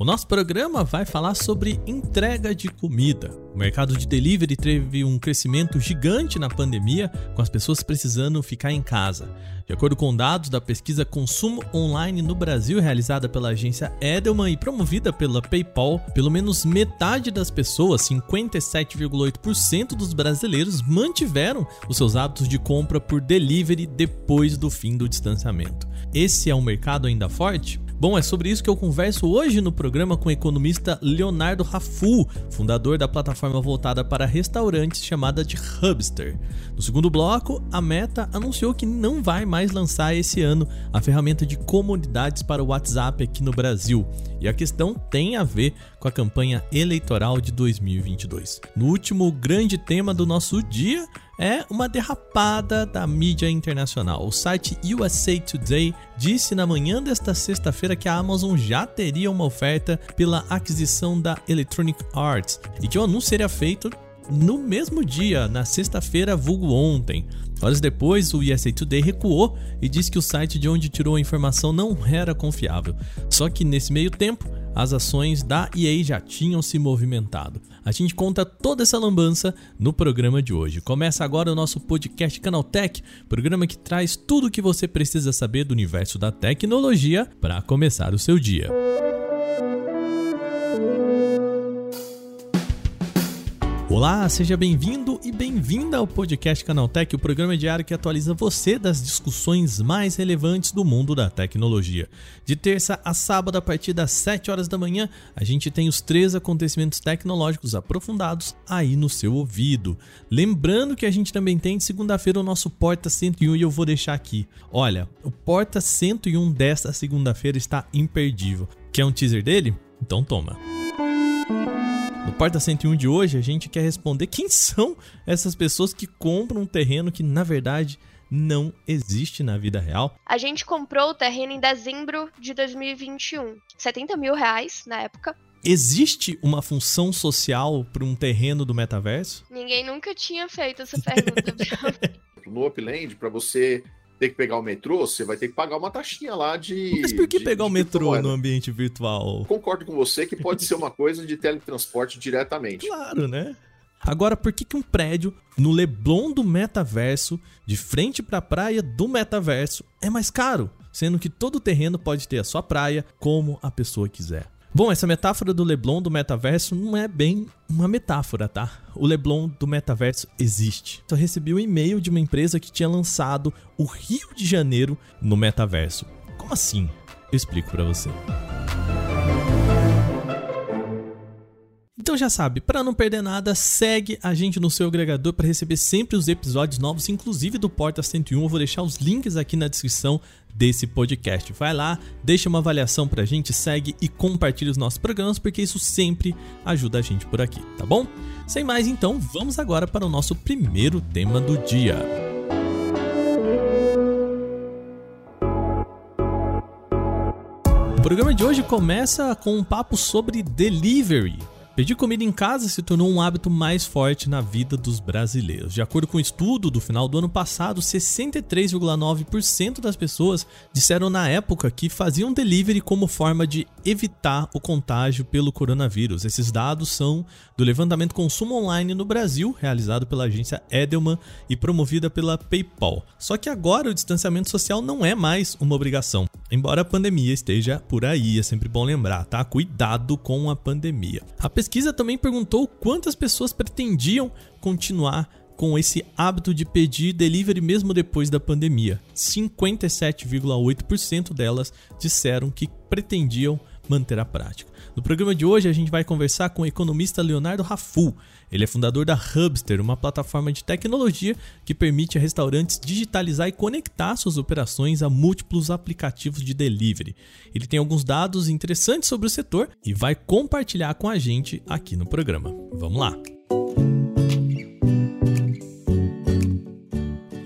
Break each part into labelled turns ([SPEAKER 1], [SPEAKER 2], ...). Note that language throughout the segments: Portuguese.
[SPEAKER 1] O nosso programa vai falar sobre entrega de comida. O mercado de delivery teve um crescimento gigante na pandemia, com as pessoas precisando ficar em casa. De acordo com dados da pesquisa Consumo Online no Brasil, realizada pela agência Edelman e promovida pela PayPal, pelo menos metade das pessoas, 57,8% dos brasileiros, mantiveram os seus hábitos de compra por delivery depois do fim do distanciamento. Esse é um mercado ainda forte? Bom, é sobre isso que eu converso hoje no programa com o economista Leonardo Rafu, fundador da plataforma voltada para restaurantes chamada de Hubster. No segundo bloco, a Meta anunciou que não vai mais lançar esse ano a ferramenta de comunidades para o WhatsApp aqui no Brasil. E a questão tem a ver com a campanha eleitoral de 2022. No último grande tema do nosso dia, é uma derrapada da mídia internacional. O site USA Today disse na manhã desta sexta-feira que a Amazon já teria uma oferta pela aquisição da Electronic Arts e que o anúncio seria feito no mesmo dia, na sexta-feira, vulgo ontem. Horas depois, o USA Today recuou e disse que o site de onde tirou a informação não era confiável. Só que nesse meio tempo, as ações da EA já tinham se movimentado. A gente conta toda essa lambança no programa de hoje. Começa agora o nosso podcast Canaltech, programa que traz tudo o que você precisa saber do universo da tecnologia para começar o seu dia. Olá, seja bem-vindo e bem-vinda ao podcast Canaltech, o programa diário que atualiza você das discussões mais relevantes do mundo da tecnologia. De terça a sábado, a partir das 7 horas da manhã, a gente tem os três acontecimentos tecnológicos aprofundados aí no seu ouvido. Lembrando que a gente também tem de segunda-feira o nosso Porta 101 e eu vou deixar aqui. Olha, o Porta 101 desta segunda-feira está imperdível. Quer um teaser dele? Então toma. No Porta 101 de hoje, a gente quer responder quem são essas pessoas que compram um terreno que, na verdade, não existe na vida real.
[SPEAKER 2] A gente comprou o terreno em dezembro de 2021. 70 mil reais na época.
[SPEAKER 1] Existe uma função social para um terreno do metaverso?
[SPEAKER 2] Ninguém nunca tinha feito essa pergunta.
[SPEAKER 3] no Upland, para você ter que pegar o metrô, você vai ter que pagar uma taxinha lá de.
[SPEAKER 1] Mas por que
[SPEAKER 3] de,
[SPEAKER 1] pegar de o metrô no ambiente virtual?
[SPEAKER 3] Concordo com você que pode ser uma coisa de teletransporte diretamente.
[SPEAKER 1] Claro, né? Agora, por que, que um prédio no Leblon do metaverso, de frente para a praia do metaverso, é mais caro? Sendo que todo o terreno pode ter a sua praia como a pessoa quiser. Bom, essa metáfora do Leblon do metaverso não é bem uma metáfora, tá? O Leblon do metaverso existe. Só recebi um e-mail de uma empresa que tinha lançado o Rio de Janeiro no metaverso. Como assim? Eu explico para você. Então já sabe, para não perder nada, segue a gente no seu agregador para receber sempre os episódios novos, inclusive do Porta 101. Eu vou deixar os links aqui na descrição desse podcast. Vai lá, deixa uma avaliação pra gente, segue e compartilha os nossos programas, porque isso sempre ajuda a gente por aqui, tá bom? Sem mais então, vamos agora para o nosso primeiro tema do dia. O programa de hoje começa com um papo sobre delivery. Pedir comida em casa se tornou um hábito mais forte na vida dos brasileiros. De acordo com um estudo do final do ano passado, 63,9% das pessoas disseram na época que faziam delivery como forma de evitar o contágio pelo coronavírus. Esses dados são do levantamento consumo online no Brasil, realizado pela agência Edelman e promovida pela PayPal. Só que agora o distanciamento social não é mais uma obrigação. Embora a pandemia esteja por aí, é sempre bom lembrar, tá? Cuidado com a pandemia. A pesquisa também perguntou quantas pessoas pretendiam continuar com esse hábito de pedir delivery mesmo depois da pandemia. 57,8% delas disseram que pretendiam manter a prática. No programa de hoje a gente vai conversar com o economista Leonardo Rafu. Ele é fundador da Hubster, uma plataforma de tecnologia que permite a restaurantes digitalizar e conectar suas operações a múltiplos aplicativos de delivery. Ele tem alguns dados interessantes sobre o setor e vai compartilhar com a gente aqui no programa. Vamos lá!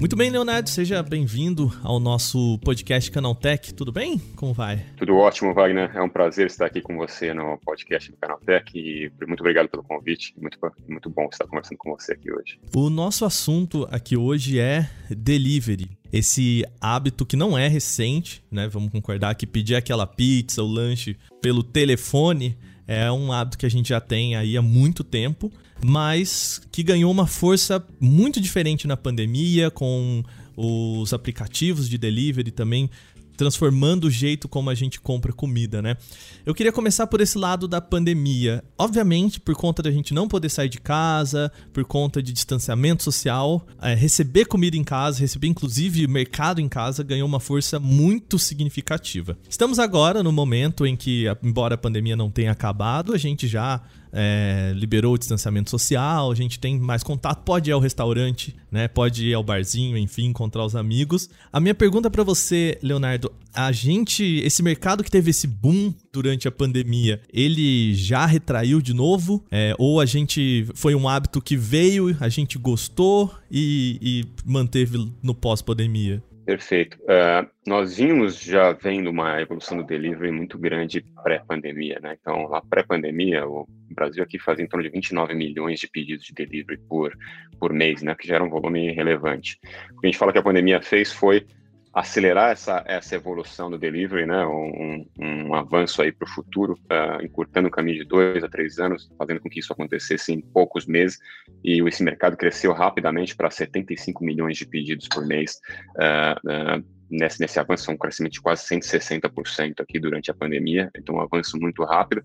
[SPEAKER 1] Muito bem, Leonardo, seja bem-vindo ao nosso podcast Canaltech. Tudo bem? Como vai?
[SPEAKER 4] Tudo ótimo, Wagner. É um prazer estar aqui com você no podcast do Canaltech e muito obrigado pelo convite. Muito, muito bom estar conversando com você aqui hoje.
[SPEAKER 1] O nosso assunto aqui hoje é delivery. Esse hábito que não é recente, né? Vamos concordar que pedir aquela pizza, o lanche pelo telefone é um hábito que a gente já tem aí há muito tempo mas que ganhou uma força muito diferente na pandemia, com os aplicativos de delivery também transformando o jeito como a gente compra comida, né? Eu queria começar por esse lado da pandemia. Obviamente, por conta da gente não poder sair de casa, por conta de distanciamento social, é, receber comida em casa, receber inclusive mercado em casa, ganhou uma força muito significativa. Estamos agora no momento em que, embora a pandemia não tenha acabado, a gente já é, liberou o distanciamento social, a gente tem mais contato, pode ir ao restaurante, né? Pode ir ao barzinho, enfim, encontrar os amigos. A minha pergunta para você, Leonardo, a gente, esse mercado que teve esse boom durante a pandemia, ele já retraiu de novo? É, ou a gente foi um hábito que veio, a gente gostou e, e manteve no pós-pandemia?
[SPEAKER 4] Perfeito. Uh, nós vimos já vendo uma evolução do delivery muito grande pré-pandemia, né? Então, lá pré-pandemia, o Brasil aqui fazia em torno de 29 milhões de pedidos de delivery por, por mês, né? Que já era um volume relevante. O que a gente fala que a pandemia fez foi acelerar essa, essa evolução do delivery, né, um, um avanço aí para o futuro, uh, encurtando o caminho de dois a três anos, fazendo com que isso acontecesse em poucos meses, e esse mercado cresceu rapidamente para 75 milhões de pedidos por mês. Uh, uh, nesse, nesse avanço, um crescimento de quase 160% aqui durante a pandemia, então um avanço muito rápido,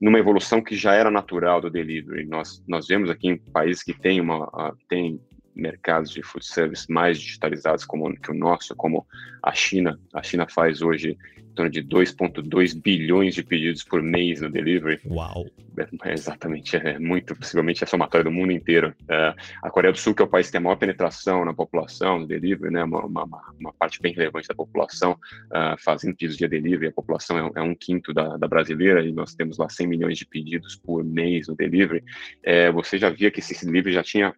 [SPEAKER 4] numa evolução que já era natural do delivery. Nós, nós vemos aqui em países que têm uma, tem mercados de food service mais digitalizados como que o nosso, como a China. A China faz hoje em torno de 2,2 bilhões de pedidos por mês no delivery.
[SPEAKER 1] Uau!
[SPEAKER 4] É, exatamente, é muito, possivelmente a somatória do mundo inteiro. É, a Coreia do Sul, que é o país que tem a maior penetração na população, no delivery, né, uma, uma, uma parte bem relevante da população uh, fazendo pedidos de delivery, a população é, é um quinto da, da, brasileira e nós temos lá 100 milhões de pedidos por mês no delivery. É, você já via que esse delivery já tinha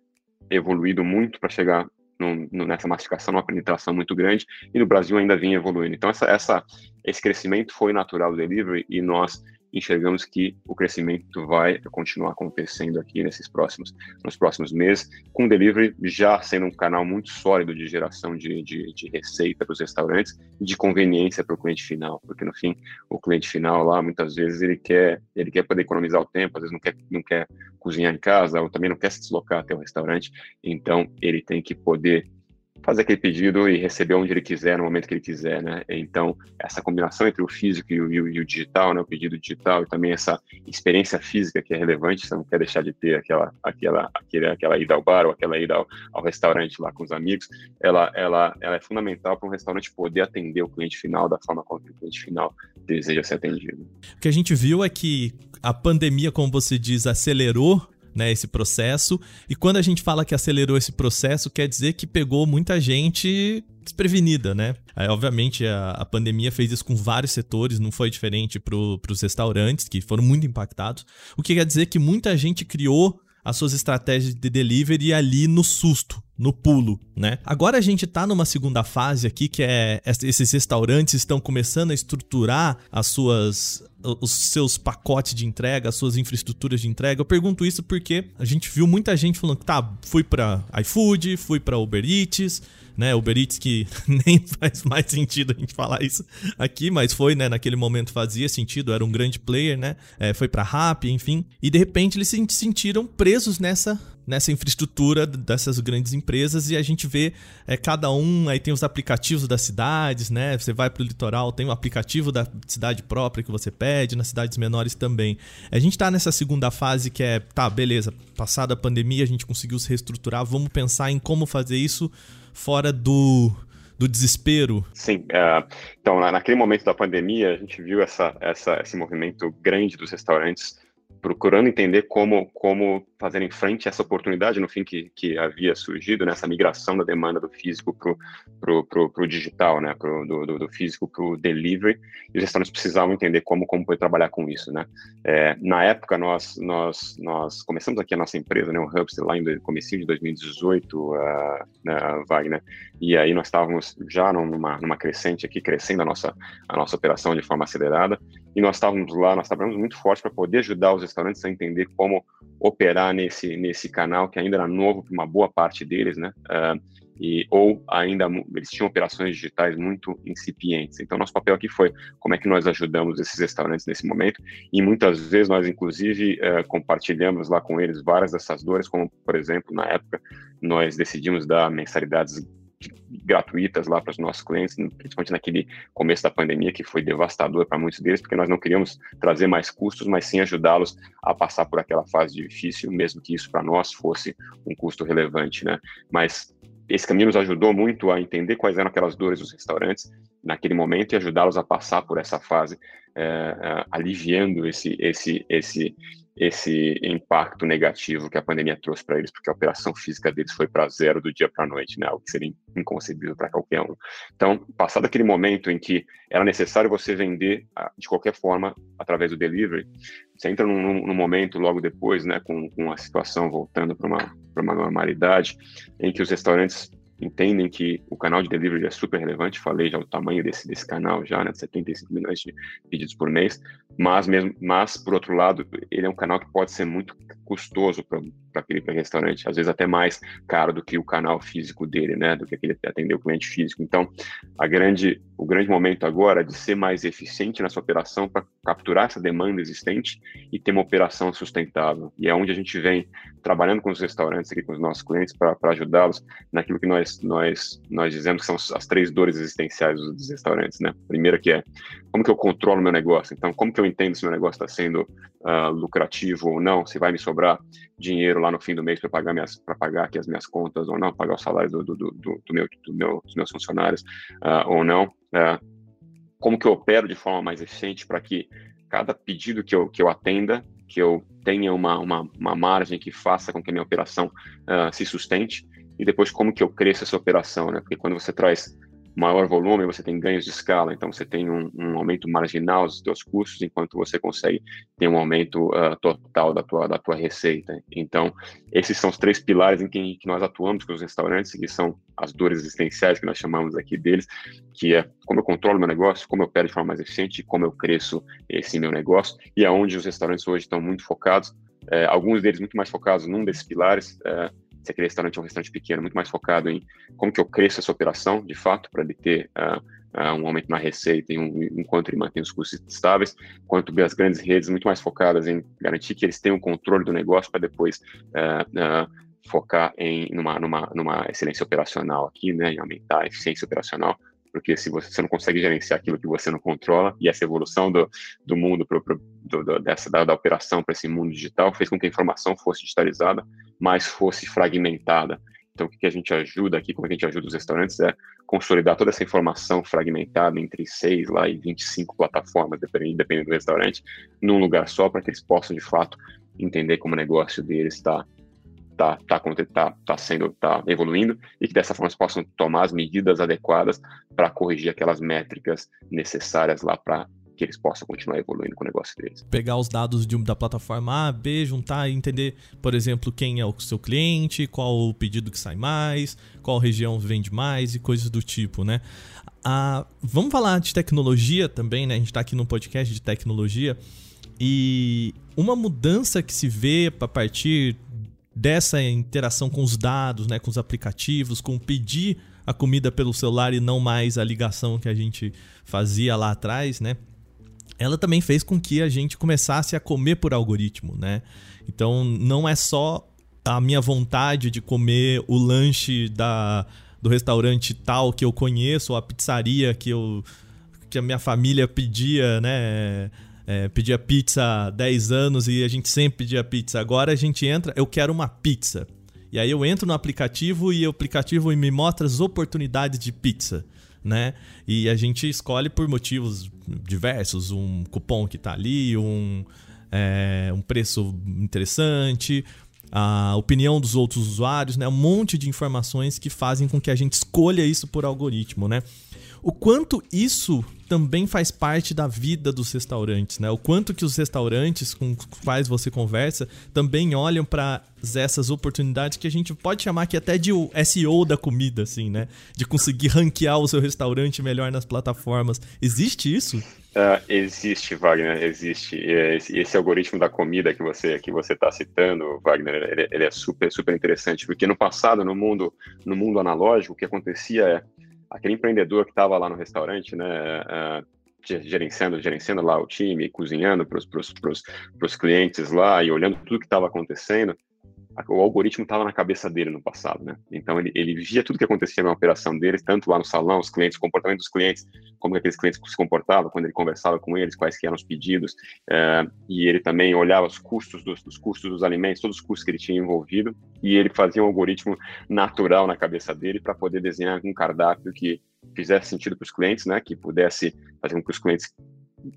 [SPEAKER 4] evoluído muito para chegar no, no, nessa massificação, uma penetração muito grande, e no Brasil ainda vinha evoluindo. Então, essa, essa, esse crescimento foi natural do delivery e nós enxergamos que o crescimento vai continuar acontecendo aqui nesses próximos, nos próximos meses, com o delivery já sendo um canal muito sólido de geração de, de, de receita para os restaurantes e de conveniência para o cliente final, porque no fim o cliente final lá muitas vezes ele quer ele quer poder economizar o tempo, às vezes não quer não quer cozinhar em casa ou também não quer se deslocar até o restaurante, então ele tem que poder fazer aquele pedido e receber onde ele quiser, no momento que ele quiser, né? Então, essa combinação entre o físico e o, e o, digital, né? O pedido digital e também essa experiência física que é relevante, você não quer deixar de ter aquela, aquela, aquela, aquela ida ao bar ou aquela ida ao, ao restaurante lá com os amigos, ela, ela, ela é fundamental para um restaurante poder atender o cliente final da forma como o cliente final deseja ser atendido.
[SPEAKER 1] O que a gente viu é que a pandemia, como você diz, acelerou né, esse processo. E quando a gente fala que acelerou esse processo, quer dizer que pegou muita gente desprevenida, né? Obviamente, a, a pandemia fez isso com vários setores, não foi diferente para os restaurantes, que foram muito impactados. O que quer dizer que muita gente criou as suas estratégias de delivery ali no susto, no pulo, né? Agora a gente tá numa segunda fase aqui que é esses restaurantes estão começando a estruturar as suas os seus pacotes de entrega, as suas infraestruturas de entrega. Eu pergunto isso porque a gente viu muita gente falando que tá, fui para iFood, fui para Uber Eats, né? Uber Eats que nem faz mais sentido a gente falar isso aqui, mas foi, né? Naquele momento fazia sentido, era um grande player, né? É, foi para Rappi, enfim. E de repente eles se sentiram presos nessa nessa infraestrutura dessas grandes empresas e a gente vê é, cada um, aí tem os aplicativos das cidades, né? Você vai para o litoral, tem o aplicativo da cidade própria que você pede, nas cidades menores também. A gente está nessa segunda fase que é, tá, beleza, passada a pandemia a gente conseguiu se reestruturar, vamos pensar em como fazer isso fora do do desespero?
[SPEAKER 4] Sim. Uh, então, naquele momento da pandemia, a gente viu essa, essa, esse movimento grande dos restaurantes procurando entender como, como fazerem frente a essa oportunidade, no fim, que, que havia surgido, nessa né, migração da demanda do físico para o digital, né, pro, do, do, físico para o delivery, e os restaurantes precisavam entender como, como foi trabalhar com isso. Né. É, na época, nós, nós, nós começamos aqui a nossa empresa, né, o Hubster, lá em comecinho de 2018, uh, uh, Wagner, e aí nós estávamos já numa, numa crescente aqui, crescendo a nossa, a nossa operação de forma acelerada, e nós estávamos lá, nós trabalhamos muito forte para poder ajudar os restaurantes a entender como operar nesse, nesse canal que ainda era novo para uma boa parte deles, né? Uh, e, ou ainda eles tinham operações digitais muito incipientes. Então, nosso papel aqui foi como é que nós ajudamos esses restaurantes nesse momento, e muitas vezes nós, inclusive, uh, compartilhamos lá com eles várias dessas dores, como, por exemplo, na época, nós decidimos dar mensalidades gratuitas lá para os nossos clientes, principalmente naquele começo da pandemia, que foi devastador para muitos deles, porque nós não queríamos trazer mais custos, mas sim ajudá-los a passar por aquela fase difícil, mesmo que isso para nós fosse um custo relevante, né? Mas esse caminho nos ajudou muito a entender quais eram aquelas dores dos restaurantes naquele momento e ajudá-los a passar por essa fase, é, é, aliviando esse, esse, esse, esse impacto negativo que a pandemia trouxe para eles, porque a operação física deles foi para zero do dia para a noite, né? Algo que seria inconcebível para qualquer um. Então, passado aquele momento em que era necessário você vender ah, de qualquer forma através do delivery, você entra num, num momento logo depois, né, com, com a situação voltando para uma, uma normalidade, em que os restaurantes entendem que o canal de delivery é super relevante, falei já o tamanho desse, desse canal já, né, 75 milhões de pedidos por mês, mas mesmo, mas por outro lado, ele é um canal que pode ser muito custoso aquele pra restaurante, às vezes até mais caro do que o canal físico dele, né, do que aquele atender o cliente físico. Então, a grande, o grande momento agora é de ser mais eficiente nessa operação para capturar essa demanda existente e ter uma operação sustentável. E é onde a gente vem trabalhando com os restaurantes aqui, com os nossos clientes, para ajudá-los naquilo que nós, nós, nós dizemos que são as três dores existenciais dos restaurantes, né? Primeira que é como que eu controlo meu negócio? Então, como que eu entendo se meu negócio está sendo uh, lucrativo ou não? Se vai me sobrar dinheiro lá no fim do mês para pagar minhas para pagar aqui as minhas contas ou não, pagar o salário do, do, do, do meu, do meu, dos meus funcionários uh, ou não? Uh, como que eu opero de forma mais eficiente para que cada pedido que eu, que eu atenda, que eu tenha uma, uma, uma margem que faça com que a minha operação uh, se sustente, e depois como que eu cresço essa operação, né? Porque quando você traz maior volume, você tem ganhos de escala, então você tem um, um aumento marginal dos seus custos, enquanto você consegue ter um aumento uh, total da tua, da tua receita. Então, esses são os três pilares em que, que, nós atuamos com os restaurantes, que são as dores existenciais que nós chamamos aqui deles, que é como eu controlo meu negócio, como eu opero de forma mais eficiente, como eu cresço esse meu negócio, e é onde os restaurantes hoje estão muito focados, é, alguns deles muito mais focados num desses pilares, é, se aquele restaurante é um restaurante pequeno, muito mais focado em como que eu cresço essa operação, de fato, para ele ter uh, uh, um aumento na receita um, enquanto ele mantém os custos estáveis, quanto as grandes redes muito mais focadas em garantir que eles tenham o controle do negócio para depois uh, focar em numa, numa, numa excelência operacional aqui, né, em aumentar a eficiência operacional, porque se você, você, não consegue gerenciar aquilo que você não controla, e essa evolução do, do mundo, pro, pro, do, dessa, da, da operação para esse mundo digital, fez com que a informação fosse digitalizada, mas fosse fragmentada. Então, o que a gente ajuda aqui, como a gente ajuda os restaurantes, é consolidar toda essa informação fragmentada entre 6 lá e 25 plataformas, dependendo, dependendo do restaurante, num lugar só, para que eles possam, de fato, entender como o negócio deles está está tá, tá, tá sendo tá evoluindo e que dessa forma eles possam tomar as medidas adequadas para corrigir aquelas métricas necessárias lá para que eles possam continuar evoluindo com o negócio deles.
[SPEAKER 1] Pegar os dados de, da plataforma A, B, juntar e entender, por exemplo, quem é o seu cliente, qual o pedido que sai mais, qual região vende mais e coisas do tipo, né? Ah, vamos falar de tecnologia também, né? A gente está aqui no podcast de tecnologia e uma mudança que se vê a partir dessa interação com os dados, né, com os aplicativos, com pedir a comida pelo celular e não mais a ligação que a gente fazia lá atrás, né? Ela também fez com que a gente começasse a comer por algoritmo, né? Então não é só a minha vontade de comer o lanche da, do restaurante tal que eu conheço, ou a pizzaria que eu que a minha família pedia, né? É, pedia pizza há 10 anos e a gente sempre pedia pizza. Agora a gente entra, eu quero uma pizza. E aí eu entro no aplicativo e o aplicativo me mostra as oportunidades de pizza, né? E a gente escolhe por motivos diversos, um cupom que tá ali, um, é, um preço interessante. a opinião dos outros usuários, né? Um monte de informações que fazem com que a gente escolha isso por algoritmo, né? O quanto isso também faz parte da vida dos restaurantes, né? O quanto que os restaurantes com os quais você conversa também olham para essas oportunidades que a gente pode chamar aqui até de SEO da comida, assim, né? De conseguir ranquear o seu restaurante melhor nas plataformas. Existe isso?
[SPEAKER 4] Uh, existe, Wagner, existe. Esse, esse, algoritmo da comida que você que você está citando, Wagner, ele, ele, é super super interessante porque no passado, no mundo no mundo analógico, o que acontecia é aquele empreendedor que estava lá no restaurante, né, uh, gerenciando, gerenciando lá o time, cozinhando para os clientes lá e olhando tudo que estava acontecendo, o algoritmo estava na cabeça dele no passado, né? Então ele, ele via tudo que acontecia na operação deles, tanto lá no salão, os clientes, o comportamento dos clientes, como aqueles clientes se comportavam quando ele conversava com eles, quais que eram os pedidos, é, e ele também olhava os custos dos, dos, custos dos alimentos, todos os custos que ele tinha envolvido, e ele fazia um algoritmo natural na cabeça dele para poder desenhar um cardápio que fizesse sentido para os clientes, né? Que pudesse fazer com que os clientes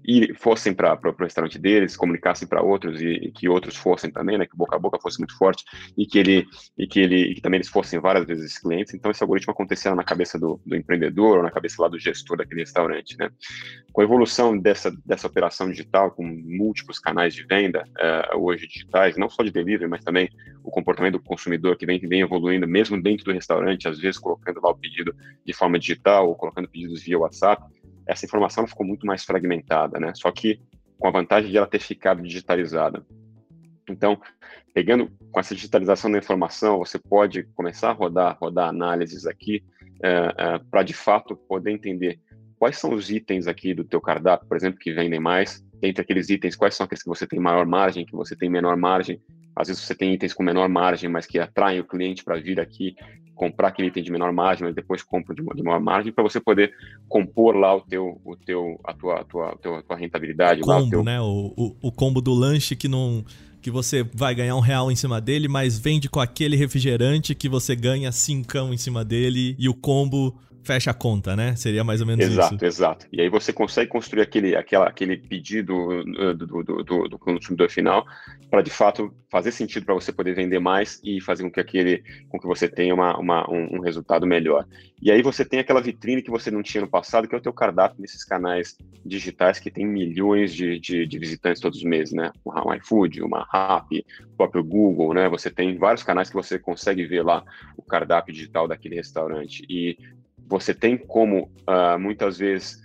[SPEAKER 4] e fossem para o restaurante deles, comunicassem para outros e, e, que outros fossem também, né, que boca a boca fosse muito forte e que ele e que ele e que também eles fossem várias vezes clientes. Então esse algoritmo acontecia na cabeça do, do empreendedor ou na cabeça lá do gestor daquele restaurante, né? Com a evolução dessa dessa operação digital com múltiplos canais de venda uh, hoje digitais, não só de delivery, mas também o comportamento do consumidor que vem vem evoluindo mesmo dentro do restaurante, às vezes colocando lá o pedido de forma digital ou colocando pedidos via WhatsApp essa informação ficou muito mais fragmentada, né? Só que com a vantagem de ela ter ficado digitalizada. Então, pegando com essa digitalização da informação, você pode começar a rodar, rodar análises aqui é, é, para de fato poder entender quais são os itens aqui do teu cardápio, por exemplo, que vendem mais. Entre aqueles itens, quais são aqueles que você tem maior margem, que você tem menor margem. Às vezes você tem itens com menor margem, mas que atraem o cliente para vir aqui comprar aquele item de menor margem, mas depois compra de, de maior margem para você poder compor lá o teu, o teu, a tua, a tua, a tua, a tua rentabilidade.
[SPEAKER 1] O combo,
[SPEAKER 4] o teu...
[SPEAKER 1] né? O, o, o, combo do lanche que não que você vai ganhar um real em cima dele, mas vende com aquele refrigerante que você ganha cincão em cima dele e o combo fecha a conta, né? Seria mais ou menos
[SPEAKER 4] exato,
[SPEAKER 1] isso.
[SPEAKER 4] Exato, exato. E aí você consegue construir aquele, aquela, aquele pedido uh, do, do, do, do consumidor final para de fato fazer sentido para você poder vender mais e fazer com que aquele, com que você tenha uma, uma um, um, resultado melhor. E aí você tem aquela vitrine que você não tinha no passado, que é o teu cardápio nesses canais digitais que tem milhões de, de, de visitantes todos os meses, né? Uma iFood, uma Rappi, o próprio Google, né? Você tem vários canais que você consegue ver lá o cardápio digital daquele restaurante e você tem como, uh, muitas vezes,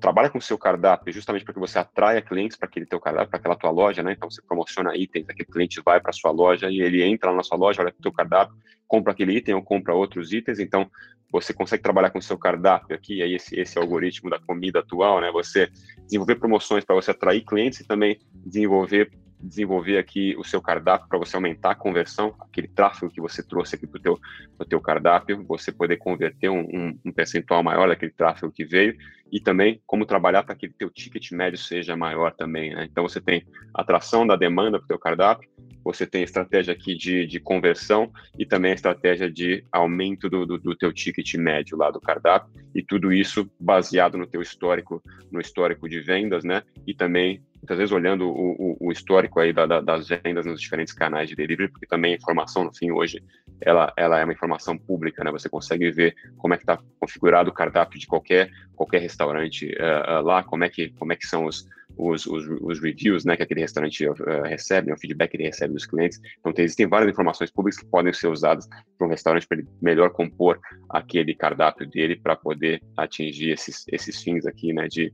[SPEAKER 4] trabalha com o seu cardápio justamente para que você atraia clientes para aquele teu cardápio, para aquela tua loja, né? Então você promociona itens, aquele cliente vai para sua loja e ele entra na sua loja, olha o teu cardápio, compra aquele item ou compra outros itens, então você consegue trabalhar com o seu cardápio aqui, aí esse, esse algoritmo da comida atual, né? Você desenvolver promoções para você atrair clientes e também desenvolver desenvolver aqui o seu cardápio para você aumentar a conversão, aquele tráfego que você trouxe aqui para o teu, teu cardápio, você poder converter um, um, um, percentual maior daquele tráfego que veio e também como trabalhar para que o teu ticket médio seja maior também. Né? Então você tem atração da demanda para o teu cardápio, você tem estratégia aqui de, de conversão e também a estratégia de aumento do, do, do, teu ticket médio lá do cardápio e tudo isso baseado no teu histórico, no histórico de vendas, né? E também muitas vezes olhando o, o, o histórico aí da, da, das vendas nos diferentes canais de delivery, porque também a informação, no fim, hoje, ela, ela é uma informação pública, né? Você consegue ver como é que está configurado o cardápio de qualquer, qualquer restaurante uh, uh, lá, como é, que, como é que são os, os, os, os, reviews né, que aquele restaurante uh, recebe, né, o feedback que ele recebe dos clientes. Então, tem, existem várias informações públicas que podem ser usadas para um restaurante para ele melhor compor aquele cardápio dele para poder atingir esses, esses fins aqui, né, de,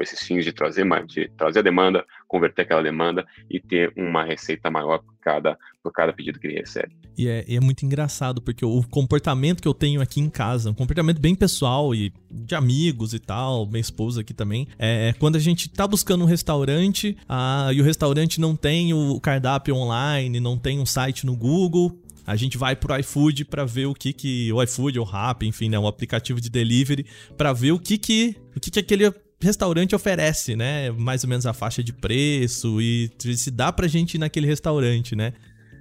[SPEAKER 4] esses fins de trazer, de trazer a demanda, converter aquela demanda e ter uma receita maior por cada, por cada pedido que ele recebe.
[SPEAKER 1] E é, é muito engraçado, porque o comportamento que eu tenho aqui em casa, um comportamento bem pessoal e de amigos e tal, minha esposa aqui também, é quando a gente tá buscando um restaurante ah, e o restaurante não tem o cardápio online, não tem um site no Google, a gente vai pro iFood para ver o que que o iFood ou Rappi, enfim, né, um aplicativo de delivery para ver o que que o que que aquele restaurante oferece, né? Mais ou menos a faixa de preço e se dá pra gente ir naquele restaurante, né?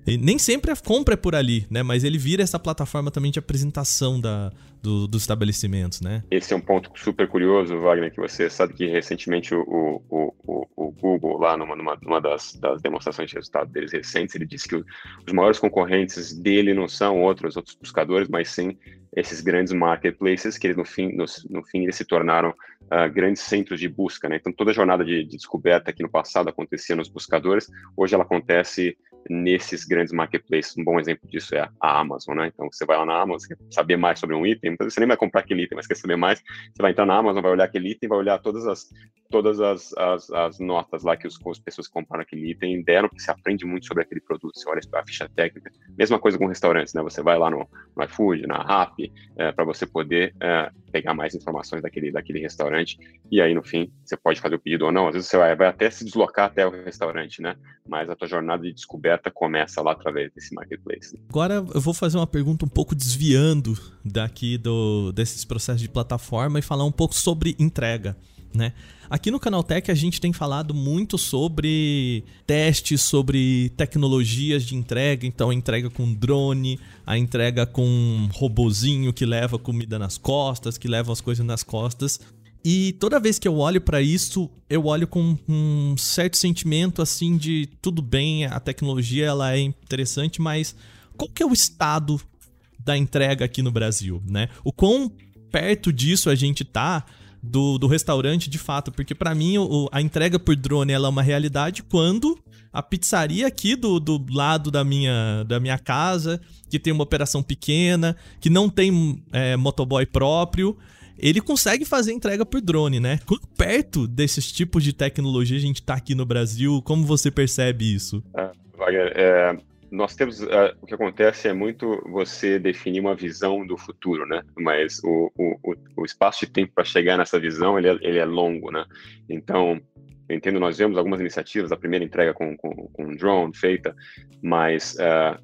[SPEAKER 1] E nem sempre a compra é por ali, né? Mas ele vira essa plataforma também de apresentação da, do, dos estabelecimentos, né?
[SPEAKER 4] Esse é um ponto super curioso, Wagner, que você sabe que recentemente o, o, o, o Google, lá numa, numa, numa das, das, demonstrações de resultado deles recentes, ele disse que os maiores concorrentes dele não são outros, outros buscadores, mas sim esses grandes marketplaces que eles no fim, no, no fim eles se tornaram uh, grandes centros de busca, né? Então toda a jornada de, de, descoberta que no passado acontecia nos buscadores, hoje ela acontece nesses grandes marketplaces. Um bom exemplo disso é a Amazon, né? Então você vai lá na Amazon, quer saber mais sobre um item, você nem vai comprar aquele item, mas quer saber mais, você vai entrar na Amazon, vai olhar aquele item, vai olhar todas as todas as, as, as notas lá que os, as pessoas que compraram aquele item deram, porque você aprende muito sobre aquele produto, você olha a ficha técnica. Mesma coisa com restaurantes, né? Você vai lá no, no iFood, na Rappi, é, para você poder é, pegar mais informações daquele, daquele restaurante, e aí no fim você pode fazer o pedido ou não. Às vezes você vai, vai até se deslocar até o restaurante, né? Mas a tua jornada de descoberta começa lá através desse marketplace.
[SPEAKER 1] Agora eu vou fazer uma pergunta um pouco desviando daqui do, desses processos de plataforma e falar um pouco sobre entrega né? Aqui no Canaltech a gente tem falado muito sobre testes, sobre tecnologias de entrega, então a entrega com drone, a entrega com um robozinho que leva comida nas costas, que leva as coisas nas costas. E toda vez que eu olho para isso, eu olho com um certo sentimento assim de tudo bem, a tecnologia ela é interessante, mas qual que é o estado da entrega aqui no Brasil, né? O quão perto disso a gente tá do, do restaurante de fato, porque para mim o, a entrega por drone ela é uma realidade quando a pizzaria aqui do, do lado da minha, da minha casa, que tem uma operação pequena, que não tem é, motoboy próprio, ele consegue fazer entrega por drone, né? Quanto perto desses tipos de tecnologia a gente tá aqui no Brasil? Como você percebe isso?
[SPEAKER 4] É, Wagner, é, nós temos uh, o que acontece é muito você definir uma visão do futuro, né? Mas o, o, o espaço de tempo para chegar nessa visão ele é, ele é longo, né? Então entendo nós vemos algumas iniciativas, a primeira entrega com, com, com drone feita, mas uh,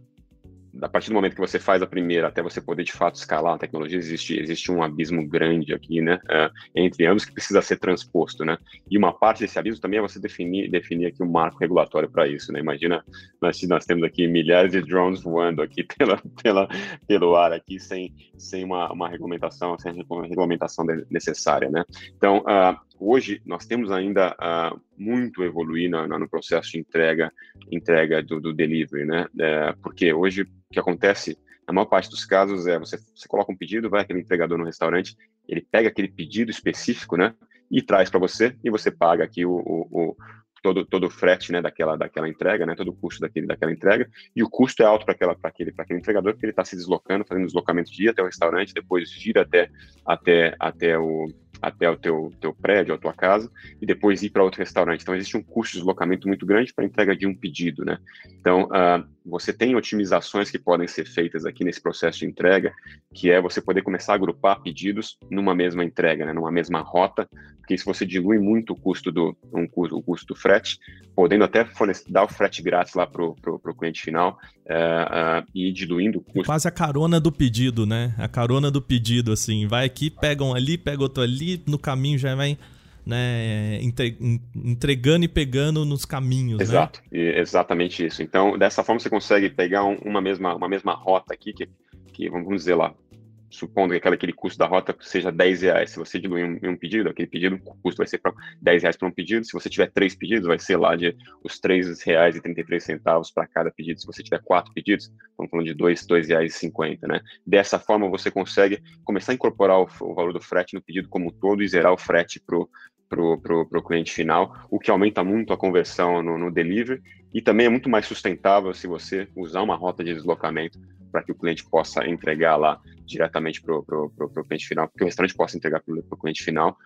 [SPEAKER 4] a partir do momento que você faz a primeira até você poder de fato escalar a tecnologia, existe, existe um abismo grande aqui, né, uh, entre ambos que precisa ser transposto, né, e uma parte desse abismo também é você definir, definir aqui um marco regulatório para isso, né, imagina, nós, nós temos aqui milhares de drones voando aqui pela, pela, pelo ar aqui sem, sem uma, uma regulamentação, sem regulamentação necessária, né, então, uh, hoje nós temos ainda uh, muito evoluir no, no, processo de entrega, entrega do, do delivery, né? É, porque hoje o que acontece, na maior parte dos casos, é você, você coloca um pedido, vai aquele entregador no restaurante, ele pega aquele pedido específico, né? E traz para você e você paga aqui o, o, todo, todo o frete né, daquela, daquela entrega, né, todo o custo daquele, daquela entrega, e o custo é alto para aquele, aquele entregador, porque ele está se deslocando, fazendo deslocamento de ir até o restaurante, depois gira até, até, até, o, até o teu, teu prédio, a tua casa, e depois ir para outro restaurante. Então, existe um custo de deslocamento muito grande para entrega de um pedido. Né? Então, uh, você tem otimizações que podem ser feitas aqui nesse processo de entrega, que é você poder começar a agrupar pedidos numa mesma entrega, né, numa mesma rota, porque se você dilui muito o custo do, um, o custo do frete, podendo até dar o frete grátis lá para o cliente final uh, uh, e diluindo o custo.
[SPEAKER 1] Quase a carona do pedido, né? A carona do pedido, assim, vai aqui, pega um ali, pega outro ali, no caminho já vai né, entregando e pegando nos caminhos.
[SPEAKER 4] Né? Exato, né? exatamente isso. Então, dessa forma você consegue pegar um, uma, mesma, uma mesma rota aqui, que, que vamos dizer lá, supondo que aquele, custo da rota seja 10 reais. Se você diluir um, um pedido, aquele pedido, o custo vai ser para 10 reais para um pedido. Se você tiver três pedidos, vai ser lá de os 3 reais e 33 centavos para cada pedido. Se você tiver quatro pedidos, estamos falando de 2, 2 reais e 50, né? Dessa forma, você consegue começar a incorporar o, o valor do frete no pedido como um todo e zerar o frete para pro, pro cliente final, o que aumenta muito a conversão no, no delivery e também é muito mais sustentável se você usar uma rota de deslocamento para que o cliente possa entregar lá diretamente para o cliente final, que o restaurante possa entregar para o cliente final,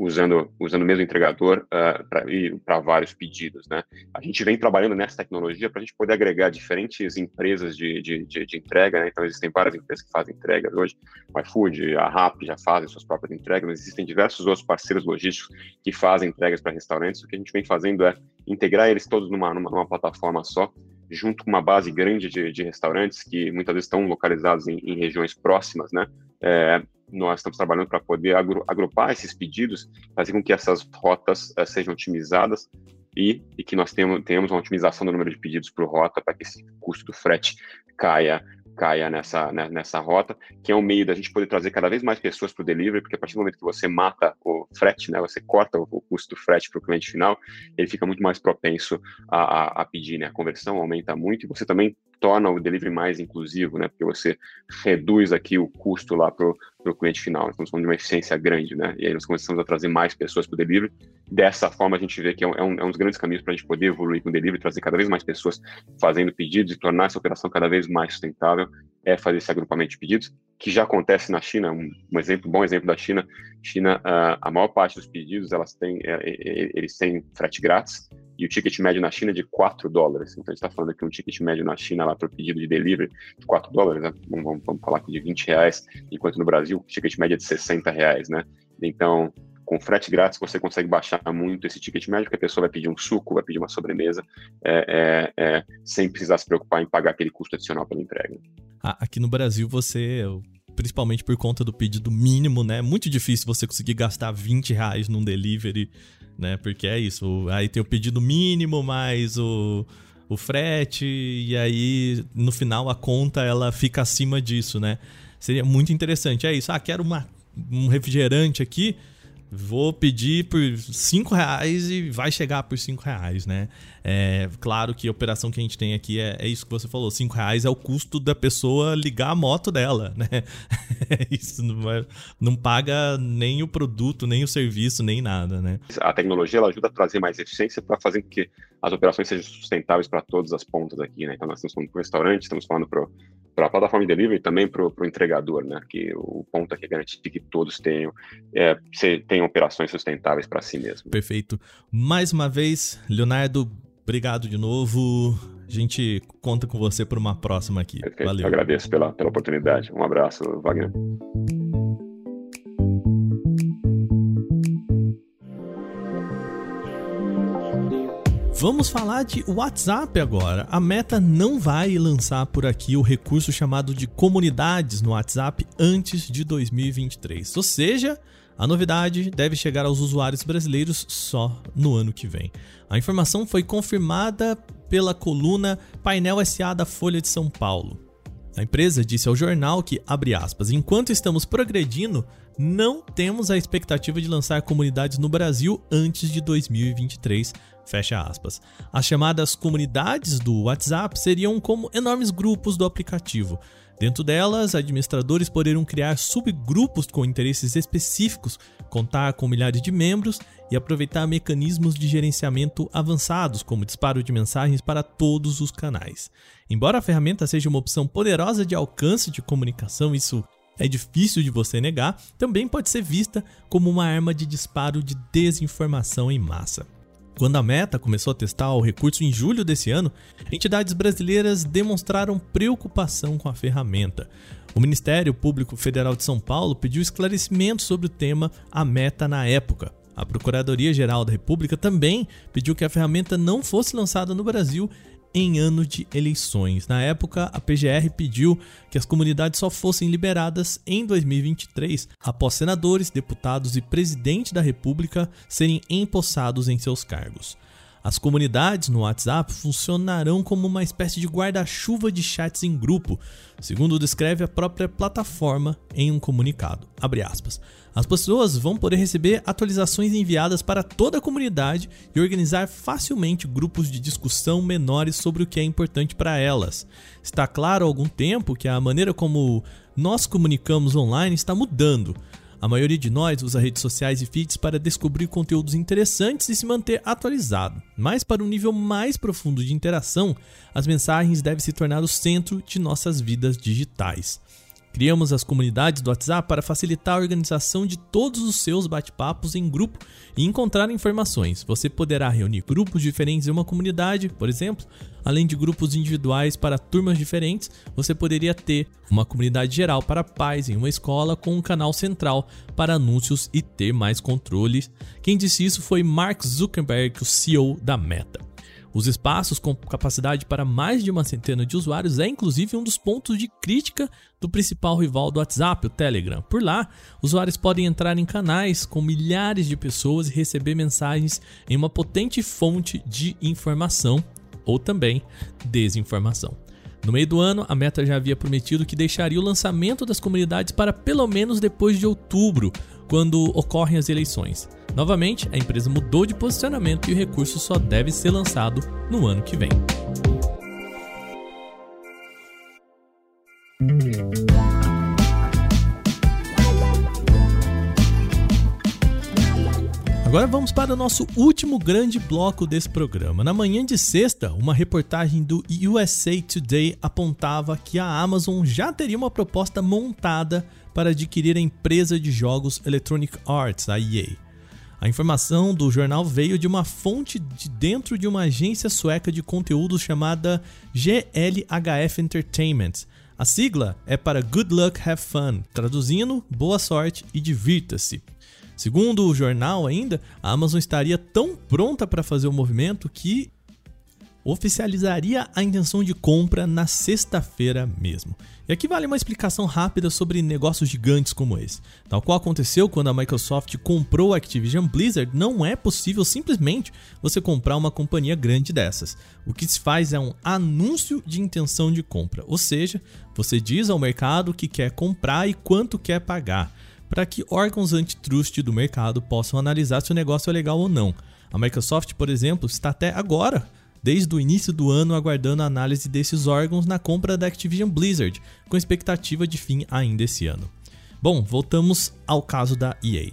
[SPEAKER 4] usando, usando o mesmo entregador uh, para vários pedidos. Né? A gente vem trabalhando nessa tecnologia para a gente poder agregar diferentes empresas de, de, de, de entrega. Né? Então, existem várias empresas que fazem entregas hoje. O iFood, a RAP já fazem suas próprias entregas, mas existem diversos outros parceiros logísticos que fazem entregas para restaurantes. O que a gente vem fazendo é integrar eles todos numa, numa, numa plataforma só, junto com uma base grande de, de restaurantes que muitas vezes estão localizados em, em regiões próximas, né? É, nós estamos trabalhando para poder agrupar esses pedidos, fazer com que essas rotas uh, sejam otimizadas e, e que nós temos, tenhamos uma otimização do número de pedidos por rota para que esse custo do frete caia caia nessa, né, nessa rota, que é um meio da gente poder trazer cada vez mais pessoas para o delivery, porque a partir do momento que você mata o frete, né, você corta o, o custo do frete para o cliente final, ele fica muito mais propenso a, a, a pedir, né, a conversão aumenta muito e você também torna o delivery mais inclusivo, né? Porque você reduz aqui o custo lá para o cliente final. Nós estamos falando de uma eficiência grande, né? E aí nós começamos a trazer mais pessoas para o delivery. Dessa forma, a gente vê que é um, é um, é dos grandes caminhos para a gente poder evoluir com o delivery, trazer cada vez mais pessoas fazendo pedidos e tornar essa operação cada vez mais sustentável. É fazer esse agrupamento de pedidos, que já acontece na China. Um, um exemplo, bom exemplo da China. China, uh, a maior parte dos pedidos, elas têm, é, é, eles têm frete grátis e o ticket médio na China é de 4 dólares. Então, a gente está falando aqui um ticket médio na China lá para o pedido de delivery de 4 dólares, né? vamos, vamos, falar aqui de 20 reais, enquanto no Brasil o ticket médio é de 60 reais, né? Então, com frete grátis você consegue baixar muito esse ticket médio, porque a pessoa vai pedir um suco, vai pedir uma sobremesa, é, é, é, sem precisar se preocupar em pagar aquele custo adicional pela entrega.
[SPEAKER 1] Aqui no Brasil você principalmente por conta do pedido mínimo, né? É muito difícil você conseguir gastar 20 reais num delivery né? Porque é isso. Aí tem o pedido mínimo mais o, o frete, e aí no final a conta ela fica acima disso, né? Seria muito interessante. É isso. Ah, quero uma, um refrigerante aqui vou pedir por 5 reais e vai chegar por 5 reais, né? É claro que a operação que a gente tem aqui é, é isso que você falou: 5 reais é o custo da pessoa ligar a moto dela, né? isso não, vai, não paga nem o produto, nem o serviço, nem nada, né?
[SPEAKER 4] A tecnologia ela ajuda a trazer mais eficiência para fazer com que as operações sejam sustentáveis para todas as pontas aqui, né? Então nós estamos falando para o restaurante, estamos falando para para a plataforma de delivery e também para o entregador, né? Que o ponto aqui é garantir que todos tenham, é, tenham operações sustentáveis para si mesmo.
[SPEAKER 1] Perfeito. Mais uma vez, Leonardo, obrigado de novo. A gente conta com você para uma próxima aqui.
[SPEAKER 4] Perfeito. Valeu. agradeço pela, pela oportunidade. Um abraço, Wagner.
[SPEAKER 1] Vamos falar de WhatsApp agora. A Meta não vai lançar por aqui o recurso chamado de comunidades no WhatsApp antes de 2023. Ou seja, a novidade deve chegar aos usuários brasileiros só no ano que vem. A informação foi confirmada pela coluna Painel SA da Folha de São Paulo. A empresa disse ao jornal que, abre aspas, enquanto estamos progredindo, não temos a expectativa de lançar comunidades no Brasil antes de 2023, Fecha aspas. As chamadas comunidades do WhatsApp seriam como enormes grupos do aplicativo. Dentro delas, administradores poderiam criar subgrupos com interesses específicos, contar com milhares de membros e aproveitar mecanismos de gerenciamento avançados, como disparo de mensagens para todos os canais. Embora a ferramenta seja uma opção poderosa de alcance de comunicação, isso é difícil de você negar, também pode ser vista como uma arma de disparo de desinformação em massa. Quando a Meta começou a testar o recurso em julho desse ano, entidades brasileiras demonstraram preocupação com a ferramenta. O Ministério Público Federal de São Paulo pediu esclarecimentos sobre o tema à Meta na época. A Procuradoria-Geral da República também pediu que a ferramenta não fosse lançada no Brasil em ano de eleições. Na época, a PGR pediu que as comunidades só fossem liberadas em 2023, após senadores, deputados e presidente da República serem empossados em seus cargos. As comunidades no WhatsApp funcionarão como uma espécie de guarda-chuva de chats em grupo, segundo descreve a própria plataforma em um comunicado. As pessoas vão poder receber atualizações enviadas para toda a comunidade e organizar facilmente grupos de discussão menores sobre o que é importante para elas. Está claro há algum tempo que a maneira como nós comunicamos online está mudando. A maioria de nós usa redes sociais e feeds para descobrir conteúdos interessantes e se manter atualizado. Mas para um nível mais profundo de interação, as mensagens devem se tornar o centro de nossas vidas digitais. Criamos as comunidades do WhatsApp para facilitar a organização de todos os seus bate-papos em grupo e encontrar informações. Você poderá reunir grupos diferentes em uma comunidade, por exemplo, além de grupos individuais para turmas diferentes. Você poderia ter uma comunidade geral para pais em uma escola com um canal central para anúncios e ter mais controles. Quem disse isso foi Mark Zuckerberg, o CEO da Meta. Os espaços com capacidade para mais de uma centena de usuários é inclusive um dos pontos de crítica do principal rival do WhatsApp, o Telegram. Por lá, usuários podem entrar em canais com milhares de pessoas e receber mensagens em uma potente fonte de informação ou também desinformação. No meio do ano, a Meta já havia prometido que deixaria o lançamento das comunidades para pelo menos depois de outubro, quando ocorrem as eleições. Novamente, a empresa mudou de posicionamento e o recurso só deve ser lançado no ano que vem. Agora vamos para o nosso último grande bloco desse programa. Na manhã de sexta, uma reportagem do USA Today apontava que a Amazon já teria uma proposta montada para adquirir a empresa de jogos Electronic Arts, a EA. A informação do jornal veio de uma fonte de dentro de uma agência sueca de conteúdo chamada GLHF Entertainment. A sigla é para Good Luck Have Fun, traduzindo boa sorte e divirta-se. Segundo o jornal ainda, a Amazon estaria tão pronta para fazer o movimento que oficializaria a intenção de compra na sexta-feira mesmo. E aqui vale uma explicação rápida sobre negócios gigantes como esse. Tal qual aconteceu quando a Microsoft comprou a Activision Blizzard, não é possível simplesmente você comprar uma companhia grande dessas. O que se faz é um anúncio de intenção de compra, ou seja, você diz ao mercado que quer comprar e quanto quer pagar para que órgãos antitrust do mercado possam analisar se o negócio é legal ou não. A Microsoft, por exemplo, está até agora, desde o início do ano, aguardando a análise desses órgãos na compra da Activision Blizzard, com expectativa de fim ainda esse ano. Bom, voltamos ao caso da EA.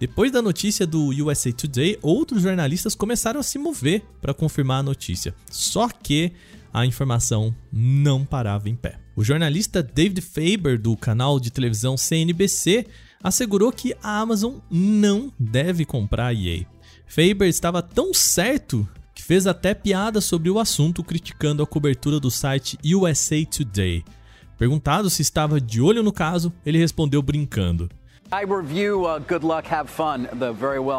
[SPEAKER 1] Depois da notícia do USA Today, outros jornalistas começaram a se mover para confirmar a notícia. Só que a informação não parava em pé. O jornalista David Faber, do canal de televisão CNBC, assegurou que a Amazon não deve comprar a EA. Faber estava tão certo que fez até piada sobre o assunto criticando a cobertura do site USA Today. Perguntado se estava de olho no caso, ele respondeu brincando: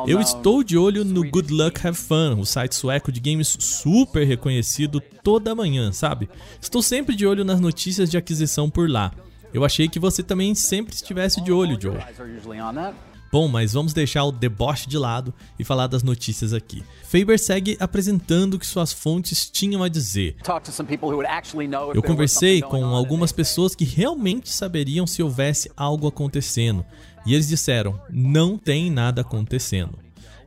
[SPEAKER 1] eu estou de olho no Good Luck Have Fun, o site sueco de games super reconhecido toda manhã, sabe? Estou sempre de olho nas notícias de aquisição por lá. Eu achei que você também sempre estivesse de olho, Joe. Bom, mas vamos deixar o deboche de lado e falar das notícias aqui. Faber segue apresentando o que suas fontes tinham a dizer. Eu conversei com algumas pessoas que realmente saberiam se houvesse algo acontecendo, e eles disseram: não tem nada acontecendo.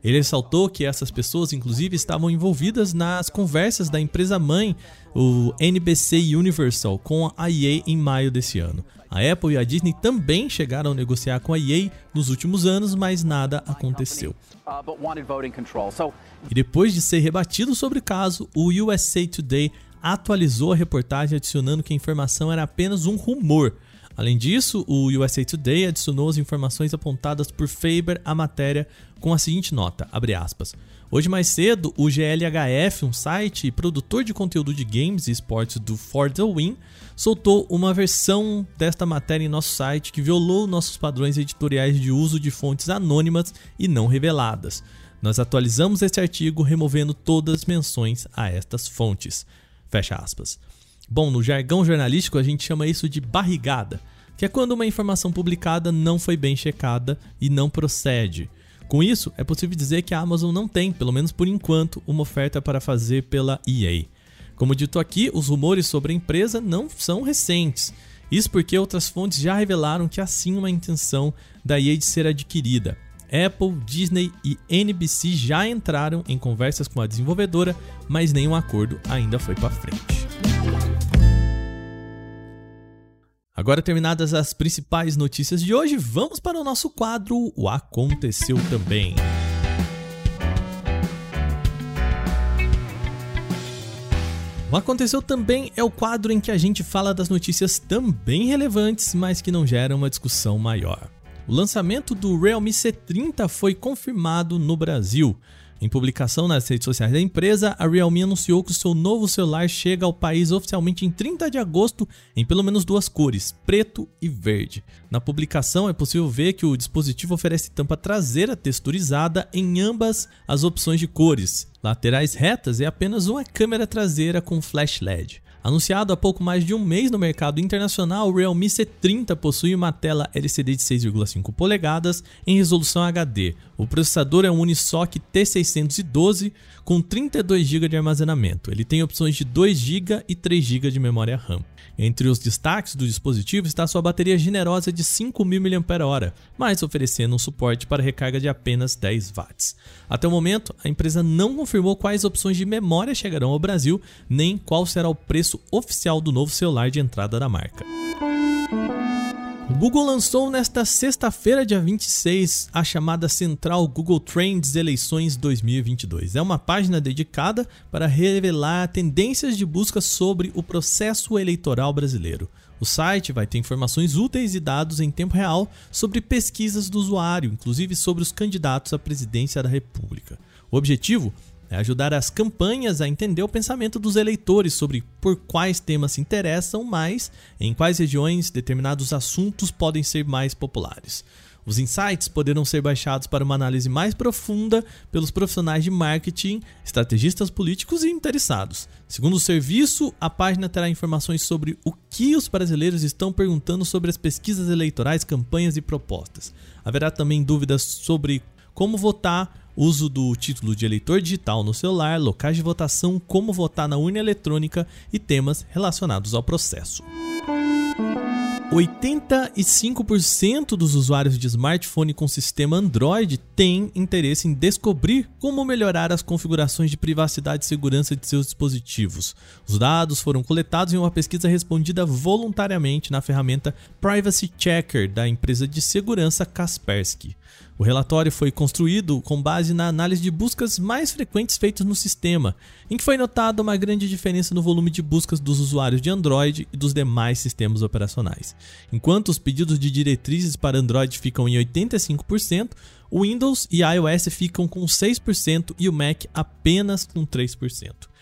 [SPEAKER 1] Ele ressaltou que essas pessoas, inclusive, estavam envolvidas nas conversas da empresa mãe, o NBC Universal, com a EA em maio desse ano. A Apple e a Disney também chegaram a negociar com a EA nos últimos anos, mas nada aconteceu. E depois de ser rebatido sobre o caso, o USA Today atualizou a reportagem adicionando que a informação era apenas um rumor Além disso, o USA Today adicionou as informações apontadas por Faber à matéria com a seguinte nota, aspas, Hoje mais cedo, o GLHF, um site produtor de conteúdo de games e esportes do For the Win, soltou uma versão desta matéria em nosso site que violou nossos padrões editoriais de uso de fontes anônimas e não reveladas. Nós atualizamos este artigo removendo todas as menções a estas fontes. Fecha aspas. Bom, no jargão jornalístico a gente chama isso de barrigada, que é quando uma informação publicada não foi bem checada e não procede. Com isso, é possível dizer que a Amazon não tem, pelo menos por enquanto, uma oferta para fazer pela EA. Como dito aqui, os rumores sobre a empresa não são recentes. Isso porque outras fontes já revelaram que há sim uma intenção da EA de ser adquirida. Apple, Disney e NBC já entraram em conversas com a desenvolvedora, mas nenhum acordo ainda foi para frente. Agora terminadas as principais notícias de hoje, vamos para o nosso quadro O Aconteceu Também. O Aconteceu Também é o quadro em que a gente fala das notícias também relevantes, mas que não geram uma discussão maior. O lançamento do Realme C30 foi confirmado no Brasil. Em publicação nas redes sociais da empresa, a Realme anunciou que o seu novo celular chega ao país oficialmente em 30 de agosto em pelo menos duas cores, preto e verde. Na publicação é possível ver que o dispositivo oferece tampa traseira texturizada em ambas as opções de cores, laterais retas e apenas uma câmera traseira com flash LED. Anunciado há pouco mais de um mês no mercado internacional, o Realme C30 possui uma tela LCD de 6,5 polegadas em resolução HD. O processador é um Unisoc T612 com 32 GB de armazenamento. Ele tem opções de 2 GB e 3 GB de memória RAM. Entre os destaques do dispositivo está sua bateria generosa de 5.000 mAh, mas oferecendo um suporte para recarga de apenas 10 watts. Até o momento, a empresa não confirmou quais opções de memória chegarão ao Brasil, nem qual será o preço oficial do novo celular de entrada da marca. O Google lançou nesta sexta-feira, dia 26, a chamada Central Google Trends Eleições 2022. É uma página dedicada para revelar tendências de busca sobre o processo eleitoral brasileiro. O site vai ter informações úteis e dados em tempo real sobre pesquisas do usuário, inclusive sobre os candidatos à presidência da República. O objetivo é ajudar as campanhas a entender o pensamento dos eleitores sobre por quais temas se interessam mais, em quais regiões determinados assuntos podem ser mais populares. Os insights poderão ser baixados para uma análise mais profunda pelos profissionais de marketing, estrategistas políticos e interessados. Segundo o serviço, a página terá informações sobre o que os brasileiros estão perguntando sobre as pesquisas eleitorais, campanhas e propostas. Haverá também dúvidas sobre como votar, uso do título de eleitor digital no celular, locais de votação, como votar na urna eletrônica e temas relacionados ao processo. 85% dos usuários de smartphone com sistema Android têm interesse em descobrir como melhorar as configurações de privacidade e segurança de seus dispositivos. Os dados foram coletados em uma pesquisa respondida voluntariamente na ferramenta Privacy Checker da empresa de segurança Kaspersky. O relatório foi construído com base na análise de buscas mais frequentes feitas no sistema, em que foi notada uma grande diferença no volume de buscas dos usuários de Android e dos demais sistemas operacionais. Enquanto os pedidos de diretrizes para Android ficam em 85%, o Windows e iOS ficam com 6% e o Mac apenas com 3%.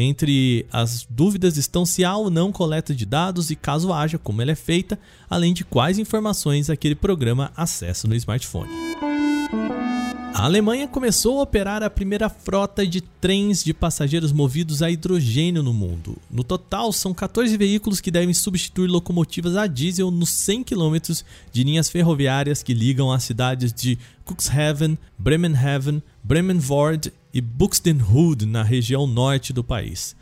[SPEAKER 1] Entre as dúvidas estão se há ou não coleta de dados e, caso haja, como ela é feita, além de quais informações aquele programa acessa no smartphone. A Alemanha começou a operar a primeira frota de trens de passageiros movidos a hidrogênio no mundo. No total, são 14 veículos que devem substituir locomotivas a diesel nos 100 km de linhas ferroviárias que ligam as cidades de Cuxhaven, Bremenhaven, Bremenvord e Buxtehude, na região norte do país.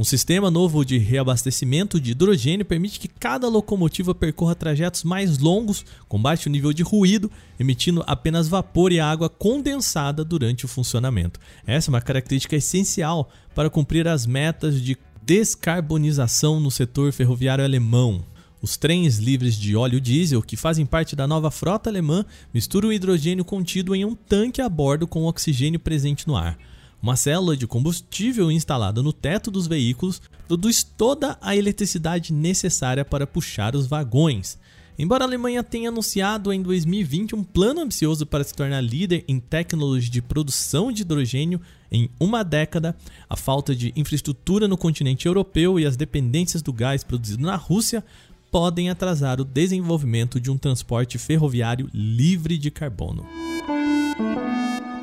[SPEAKER 1] Um sistema novo de reabastecimento de hidrogênio permite que cada locomotiva percorra trajetos mais longos, com baixo nível de ruído, emitindo apenas vapor e água condensada durante o funcionamento. Essa é uma característica essencial para cumprir as metas de descarbonização no setor ferroviário alemão. Os trens livres de óleo diesel, que fazem parte da nova frota alemã, misturam o hidrogênio contido em um tanque a bordo com oxigênio presente no ar. Uma célula de combustível instalada no teto dos veículos produz toda a eletricidade necessária para puxar os vagões. Embora a Alemanha tenha anunciado em 2020 um plano ambicioso para se tornar líder em tecnologia de produção de hidrogênio em uma década, a falta de infraestrutura no continente europeu e as dependências do gás produzido na Rússia podem atrasar o desenvolvimento de um transporte ferroviário livre de carbono.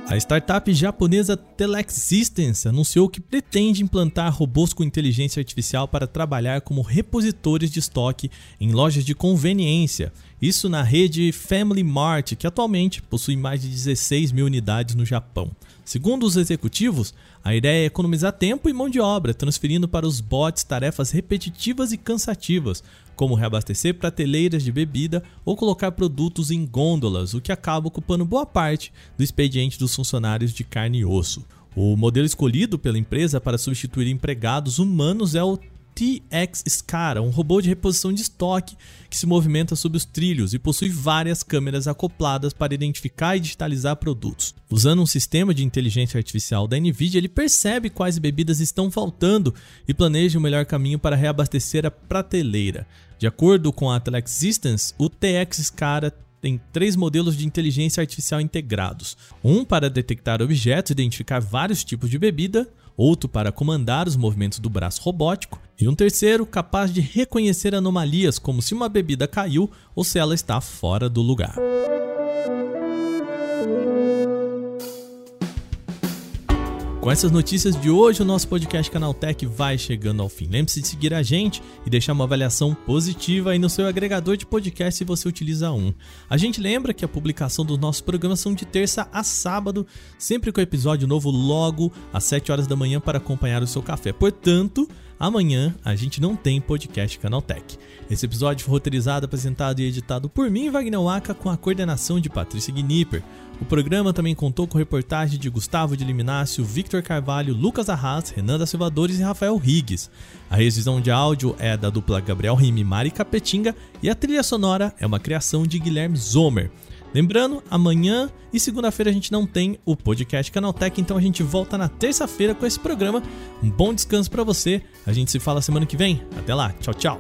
[SPEAKER 1] A startup japonesa Telex Systems anunciou que pretende implantar robôs com inteligência artificial para trabalhar como repositores de estoque em lojas de conveniência. Isso na rede Family Mart, que atualmente possui mais de 16 mil unidades no Japão. Segundo os executivos, a ideia é economizar tempo e mão de obra, transferindo para os bots tarefas repetitivas e cansativas, como reabastecer prateleiras de bebida ou colocar produtos em gôndolas, o que acaba ocupando boa parte do expediente dos funcionários de carne e osso. O modelo escolhido pela empresa para substituir empregados humanos é o TX Scara, um robô de reposição de estoque que se movimenta sob os trilhos e possui várias câmeras acopladas para identificar e digitalizar produtos. Usando um sistema de inteligência artificial da Nvidia, ele percebe quais bebidas estão faltando e planeja o melhor caminho para reabastecer a prateleira. De acordo com a Telex Systems, o TX Scara tem três modelos de inteligência artificial integrados: um para detectar objetos e identificar vários tipos de bebida, outro para comandar os movimentos do braço robótico, e um terceiro capaz de reconhecer anomalias, como se uma bebida caiu ou se ela está fora do lugar. Com essas notícias de hoje, o nosso podcast Canaltech vai chegando ao fim. Lembre-se de seguir a gente e deixar uma avaliação positiva aí no seu agregador de podcast se você utiliza um. A gente lembra que a publicação dos nossos programas são de terça a sábado, sempre com episódio novo logo às 7 horas da manhã para acompanhar o seu café. Portanto, amanhã a gente não tem podcast Canaltech. Esse episódio foi roteirizado, apresentado e editado por mim, Wagner Waka, com a coordenação de Patrícia Gnipper. O programa também contou com reportagem de Gustavo de Liminácio, Victor Carvalho, Lucas Arras, Renan da Silvadores e Rafael Riggs. A revisão de áudio é da dupla Gabriel Rime e Mari Capetinga e a trilha sonora é uma criação de Guilherme Zomer. Lembrando, amanhã e segunda-feira a gente não tem o podcast Canaltech, então a gente volta na terça-feira com esse programa. Um bom descanso para você. A gente se fala semana que vem. Até lá. Tchau, tchau.